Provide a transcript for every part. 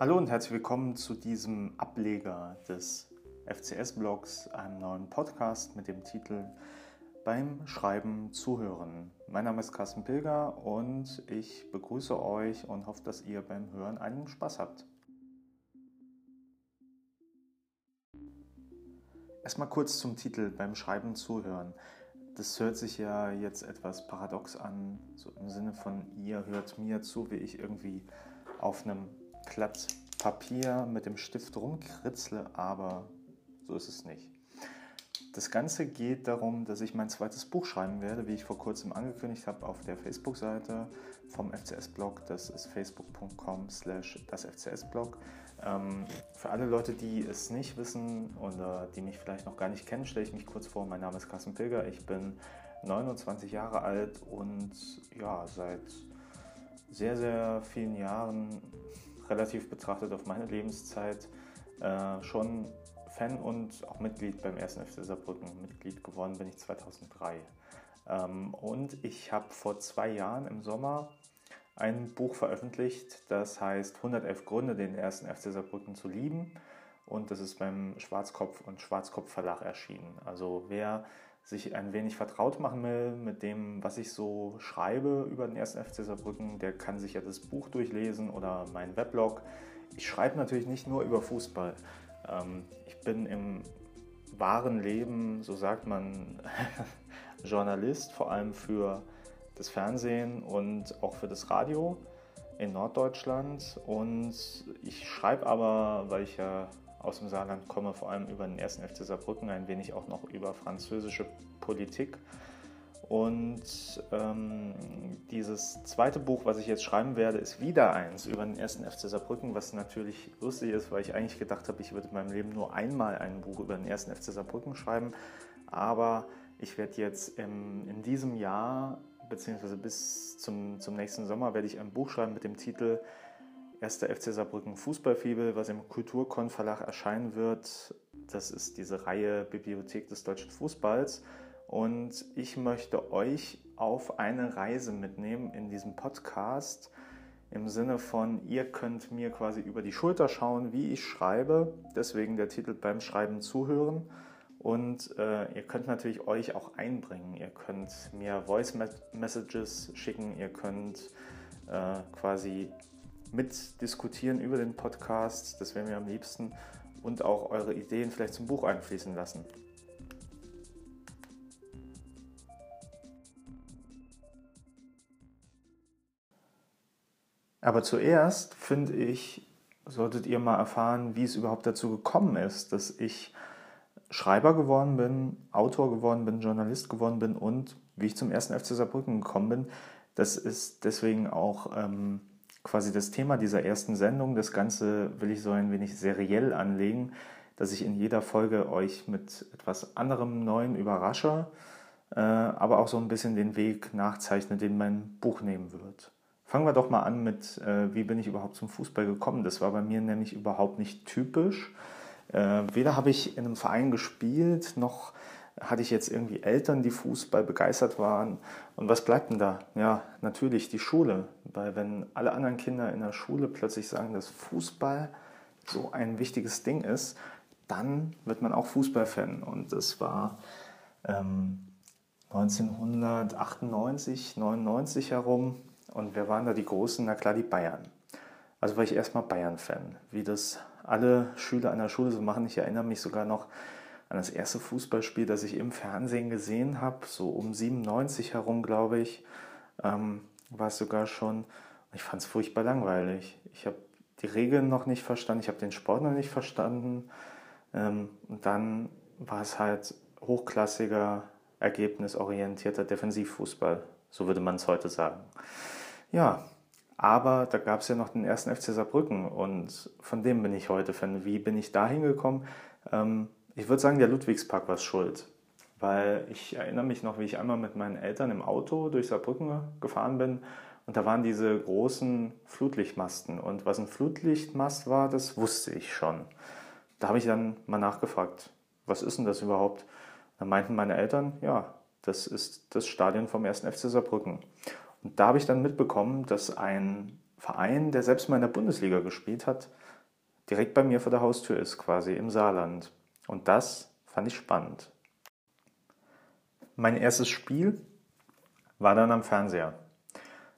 Hallo und herzlich willkommen zu diesem Ableger des FCS-Blogs, einem neuen Podcast mit dem Titel Beim Schreiben zuhören. Mein Name ist Carsten Pilger und ich begrüße euch und hoffe, dass ihr beim Hören einen Spaß habt. Erstmal kurz zum Titel Beim Schreiben zuhören. Das hört sich ja jetzt etwas paradox an, so im Sinne von ihr hört mir zu, wie ich irgendwie auf einem Blatt Papier mit dem Stift rumkritzle, aber so ist es nicht. Das Ganze geht darum, dass ich mein zweites Buch schreiben werde, wie ich vor kurzem angekündigt habe, auf der Facebook-Seite vom FCS-Blog. Das ist facebook.com slash das FCS-Blog. Ähm, für alle Leute, die es nicht wissen oder die mich vielleicht noch gar nicht kennen, stelle ich mich kurz vor. Mein Name ist Carsten Pilger. Ich bin 29 Jahre alt und ja, seit sehr, sehr vielen Jahren relativ betrachtet auf meine Lebenszeit äh, schon Fan und auch Mitglied beim 1. FC Saarbrücken. Mitglied geworden bin ich 2003. Ähm, und ich habe vor zwei Jahren im Sommer ein Buch veröffentlicht, das heißt 111 Gründe, den 1. FC Saarbrücken zu lieben. Und das ist beim Schwarzkopf und Schwarzkopf Verlag erschienen. Also wer sich ein wenig vertraut machen will mit dem, was ich so schreibe über den 1. FC Saarbrücken, der kann sich ja das Buch durchlesen oder meinen Weblog. Ich schreibe natürlich nicht nur über Fußball. Ähm, ich bin im wahren Leben, so sagt man, Journalist, vor allem für das Fernsehen und auch für das Radio in Norddeutschland. Und ich schreibe aber, weil ich ja aus dem Saarland komme, vor allem über den ersten FC Saarbrücken, ein wenig auch noch über französische Politik. Und ähm, dieses zweite Buch, was ich jetzt schreiben werde, ist wieder eins über den ersten FC Saarbrücken, was natürlich lustig ist, weil ich eigentlich gedacht habe, ich würde in meinem Leben nur einmal ein Buch über den ersten FC Saarbrücken schreiben. Aber ich werde jetzt im, in diesem Jahr, beziehungsweise bis zum, zum nächsten Sommer, werde ich ein Buch schreiben mit dem Titel 1. FC Saarbrücken Fußballfibel, was im Kulturkon erscheinen wird. Das ist diese Reihe Bibliothek des deutschen Fußballs. Und ich möchte euch auf eine Reise mitnehmen in diesem Podcast. Im Sinne von, ihr könnt mir quasi über die Schulter schauen, wie ich schreibe. Deswegen der Titel beim Schreiben zuhören. Und äh, ihr könnt natürlich euch auch einbringen. Ihr könnt mir Voice Messages schicken. Ihr könnt äh, quasi mitdiskutieren über den Podcast. Das wäre mir am liebsten. Und auch eure Ideen vielleicht zum Buch einfließen lassen. Aber zuerst finde ich, solltet ihr mal erfahren, wie es überhaupt dazu gekommen ist, dass ich Schreiber geworden bin, Autor geworden bin, Journalist geworden bin und wie ich zum ersten FC Saarbrücken gekommen bin. Das ist deswegen auch ähm, quasi das Thema dieser ersten Sendung. Das Ganze will ich so ein wenig seriell anlegen, dass ich in jeder Folge euch mit etwas anderem Neuen überrasche, äh, aber auch so ein bisschen den Weg nachzeichne, den mein Buch nehmen wird. Fangen wir doch mal an mit, äh, wie bin ich überhaupt zum Fußball gekommen? Das war bei mir nämlich überhaupt nicht typisch. Äh, weder habe ich in einem Verein gespielt, noch hatte ich jetzt irgendwie Eltern, die Fußball begeistert waren. Und was bleibt denn da? Ja, natürlich die Schule. Weil wenn alle anderen Kinder in der Schule plötzlich sagen, dass Fußball so ein wichtiges Ding ist, dann wird man auch Fußballfan. Und das war ähm, 1998, 99 herum. Und wer waren da die Großen? Na klar, die Bayern. Also war ich erstmal Bayern-Fan. Wie das alle Schüler an der Schule so machen. Ich erinnere mich sogar noch an das erste Fußballspiel, das ich im Fernsehen gesehen habe, so um 97 herum, glaube ich, ähm, war es sogar schon. Ich fand es furchtbar langweilig. Ich habe die Regeln noch nicht verstanden, ich habe den Sport noch nicht verstanden. Ähm, und dann war es halt hochklassiger, ergebnisorientierter Defensivfußball, so würde man es heute sagen. Ja, aber da gab es ja noch den ersten FC Saarbrücken und von dem bin ich heute Fan. Wie bin ich da hingekommen? Ähm, ich würde sagen, der Ludwigspark war schuld. Weil ich erinnere mich noch, wie ich einmal mit meinen Eltern im Auto durch Saarbrücken gefahren bin und da waren diese großen Flutlichtmasten. Und was ein Flutlichtmast war, das wusste ich schon. Da habe ich dann mal nachgefragt, was ist denn das überhaupt? Da meinten meine Eltern, ja, das ist das Stadion vom 1. FC Saarbrücken. Und da habe ich dann mitbekommen, dass ein Verein, der selbst mal in der Bundesliga gespielt hat, direkt bei mir vor der Haustür ist, quasi im Saarland. Und das fand ich spannend. Mein erstes Spiel war dann am Fernseher.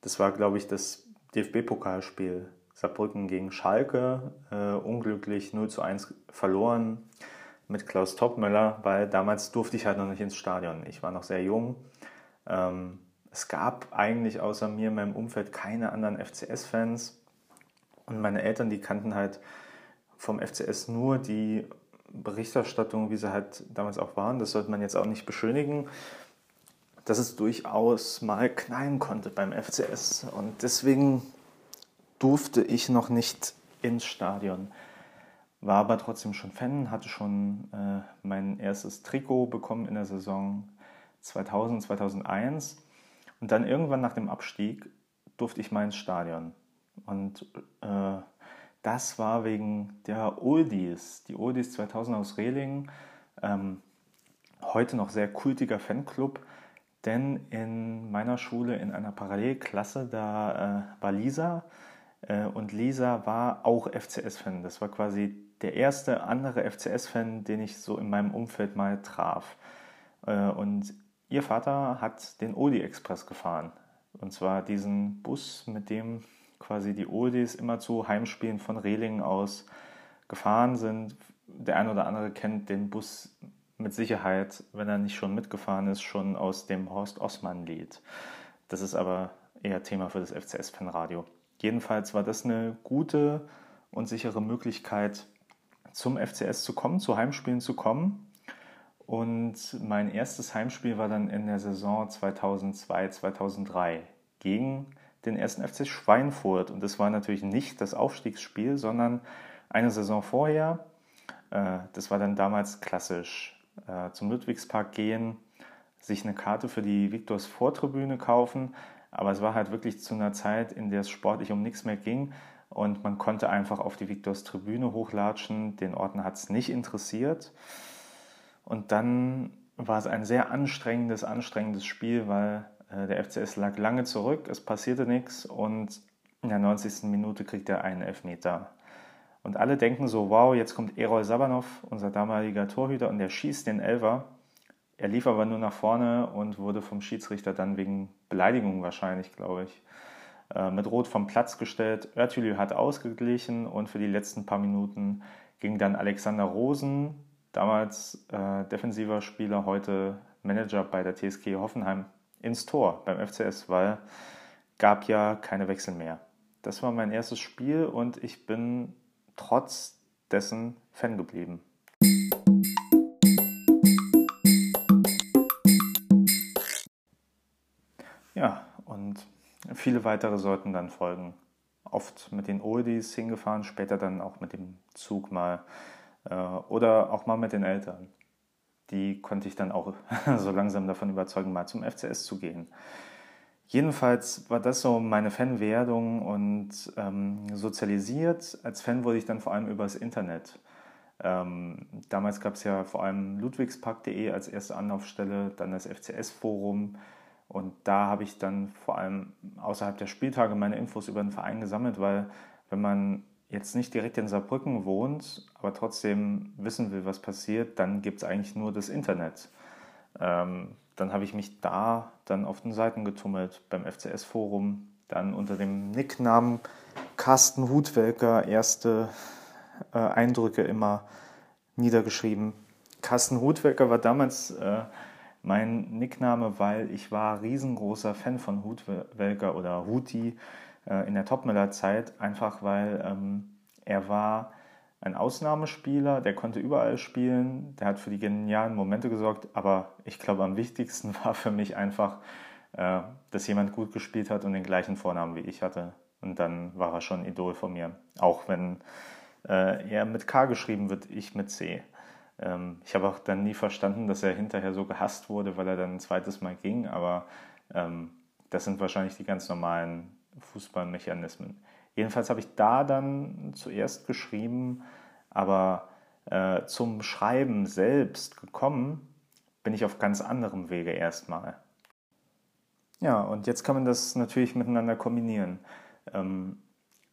Das war, glaube ich, das DFB-Pokalspiel. Saarbrücken gegen Schalke, äh, unglücklich 0 zu 1 verloren mit Klaus Toppmöller, weil damals durfte ich halt noch nicht ins Stadion. Ich war noch sehr jung. Ähm, es gab eigentlich außer mir in meinem Umfeld keine anderen FCS-Fans. Und meine Eltern, die kannten halt vom FCS nur die Berichterstattung, wie sie halt damals auch waren. Das sollte man jetzt auch nicht beschönigen, dass es durchaus mal knallen konnte beim FCS. Und deswegen durfte ich noch nicht ins Stadion. War aber trotzdem schon Fan, hatte schon äh, mein erstes Trikot bekommen in der Saison 2000, 2001. Und dann irgendwann nach dem Abstieg durfte ich mal ins Stadion. Und äh, das war wegen der Oldies, die Oldies 2000 aus Rehling. Ähm, heute noch sehr kultiger Fanclub, denn in meiner Schule in einer Parallelklasse, da äh, war Lisa äh, und Lisa war auch FCS-Fan. Das war quasi der erste andere FCS-Fan, den ich so in meinem Umfeld mal traf. Äh, und ihr Vater hat den Oldie Express gefahren. Und zwar diesen Bus, mit dem quasi die Oldies immer zu Heimspielen von Rehlingen aus gefahren sind. Der ein oder andere kennt den Bus mit Sicherheit, wenn er nicht schon mitgefahren ist, schon aus dem Horst Ossmann-Lied. Das ist aber eher Thema für das FCS-Fanradio. Jedenfalls war das eine gute und sichere Möglichkeit, zum FCS zu kommen, zu Heimspielen zu kommen. Und mein erstes Heimspiel war dann in der Saison 2002, 2003 gegen den ersten FC Schweinfurt. Und das war natürlich nicht das Aufstiegsspiel, sondern eine Saison vorher. Äh, das war dann damals klassisch. Äh, zum Ludwigspark gehen, sich eine Karte für die Viktors Vortribüne kaufen. Aber es war halt wirklich zu einer Zeit, in der es sportlich um nichts mehr ging. Und man konnte einfach auf die Viktors Tribüne hochlatschen. Den Orten hat es nicht interessiert. Und dann war es ein sehr anstrengendes, anstrengendes Spiel, weil der FCS lag lange zurück, es passierte nichts und in der 90. Minute kriegt er einen Elfmeter. Und alle denken so, wow, jetzt kommt Erol Sabanov, unser damaliger Torhüter, und der schießt den Elfer. Er lief aber nur nach vorne und wurde vom Schiedsrichter dann wegen Beleidigung wahrscheinlich, glaube ich, äh, mit Rot vom Platz gestellt. Örtülü hat ausgeglichen und für die letzten paar Minuten ging dann Alexander Rosen, damals äh, defensiver Spieler, heute Manager bei der TSG Hoffenheim, ins Tor beim FCS, weil gab ja keine Wechsel mehr. Das war mein erstes Spiel und ich bin trotz dessen Fan geblieben. Ja, und viele weitere sollten dann folgen. Oft mit den Oldies hingefahren, später dann auch mit dem Zug mal äh, oder auch mal mit den Eltern die konnte ich dann auch so langsam davon überzeugen, mal zum FCS zu gehen. Jedenfalls war das so meine Fanwerdung und ähm, sozialisiert. Als Fan wurde ich dann vor allem übers Internet. Ähm, damals gab es ja vor allem ludwigspark.de als erste Anlaufstelle, dann das FCS-Forum und da habe ich dann vor allem außerhalb der Spieltage meine Infos über den Verein gesammelt, weil wenn man jetzt nicht direkt in Saarbrücken wohnt, aber trotzdem wissen will, was passiert, dann gibt es eigentlich nur das Internet. Ähm, dann habe ich mich da dann auf den Seiten getummelt, beim FCS-Forum, dann unter dem Nicknamen Carsten Hutwelker erste äh, Eindrücke immer niedergeschrieben. Carsten Hutwelker war damals äh, mein Nickname, weil ich war riesengroßer Fan von Hutwelker oder Huti in der Topmiller-Zeit, einfach weil ähm, er war ein Ausnahmespieler, der konnte überall spielen, der hat für die genialen Momente gesorgt, aber ich glaube am wichtigsten war für mich einfach, äh, dass jemand gut gespielt hat und den gleichen Vornamen wie ich hatte. Und dann war er schon Idol von mir, auch wenn äh, er mit K geschrieben wird, ich mit C. Ähm, ich habe auch dann nie verstanden, dass er hinterher so gehasst wurde, weil er dann ein zweites Mal ging, aber ähm, das sind wahrscheinlich die ganz normalen Fußballmechanismen. Jedenfalls habe ich da dann zuerst geschrieben, aber äh, zum Schreiben selbst gekommen bin ich auf ganz anderem Wege erstmal. Ja, und jetzt kann man das natürlich miteinander kombinieren. Ähm,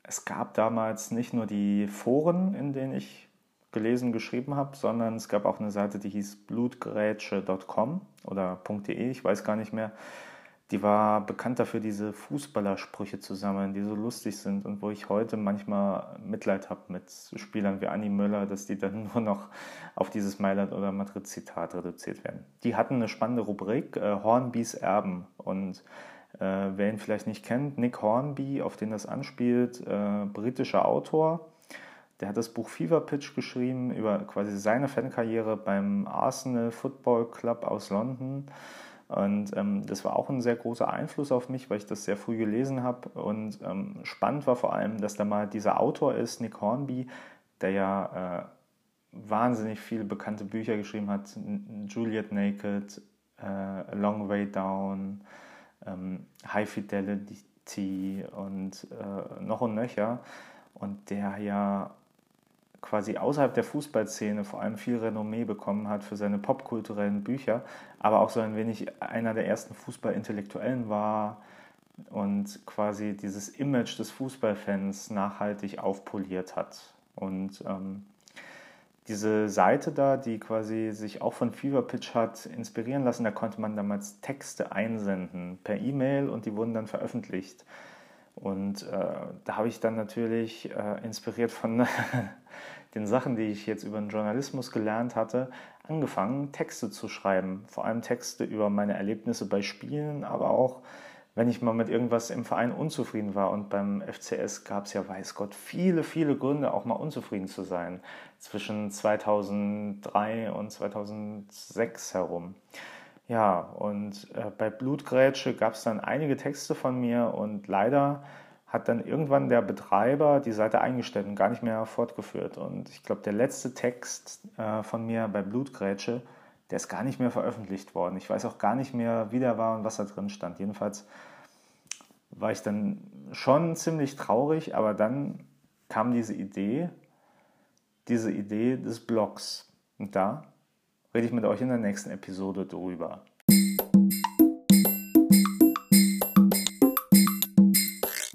es gab damals nicht nur die Foren, in denen ich gelesen, geschrieben habe, sondern es gab auch eine Seite, die hieß blutgrätsche.com oder .de, ich weiß gar nicht mehr. Die war bekannt dafür, diese Fußballersprüche zu sammeln, die so lustig sind und wo ich heute manchmal Mitleid habe mit Spielern wie Anni Möller, dass die dann nur noch auf dieses Mailand- oder Madrid-Zitat reduziert werden. Die hatten eine spannende Rubrik, äh, Hornbys Erben. Und äh, wer ihn vielleicht nicht kennt, Nick Hornby, auf den das anspielt, äh, britischer Autor, der hat das Buch Fever Pitch geschrieben über quasi seine Fankarriere beim Arsenal Football Club aus London. Und ähm, das war auch ein sehr großer Einfluss auf mich, weil ich das sehr früh gelesen habe. Und ähm, spannend war vor allem, dass da mal dieser Autor ist, Nick Hornby, der ja äh, wahnsinnig viele bekannte Bücher geschrieben hat. Juliet Naked, äh, A Long Way Down, ähm, High Fidelity und äh, noch und nöcher. Und der ja quasi außerhalb der Fußballszene vor allem viel Renommee bekommen hat für seine popkulturellen Bücher, aber auch so ein wenig einer der ersten Fußballintellektuellen war und quasi dieses Image des Fußballfans nachhaltig aufpoliert hat. Und ähm, diese Seite da, die quasi sich auch von Fever Pitch hat inspirieren lassen, da konnte man damals Texte einsenden per E-Mail und die wurden dann veröffentlicht. Und äh, da habe ich dann natürlich äh, inspiriert von den Sachen, die ich jetzt über den Journalismus gelernt hatte, angefangen, Texte zu schreiben. Vor allem Texte über meine Erlebnisse bei Spielen, aber auch, wenn ich mal mit irgendwas im Verein unzufrieden war. Und beim FCS gab es ja, weiß Gott, viele, viele Gründe, auch mal unzufrieden zu sein. Zwischen 2003 und 2006 herum. Ja, und äh, bei Blutgrätsche gab es dann einige Texte von mir und leider hat dann irgendwann der Betreiber die Seite eingestellt und gar nicht mehr fortgeführt. Und ich glaube, der letzte Text äh, von mir bei Blutgrätsche, der ist gar nicht mehr veröffentlicht worden. Ich weiß auch gar nicht mehr, wie der war und was da drin stand. Jedenfalls war ich dann schon ziemlich traurig, aber dann kam diese Idee, diese Idee des Blogs. Und da rede ich mit euch in der nächsten Episode drüber.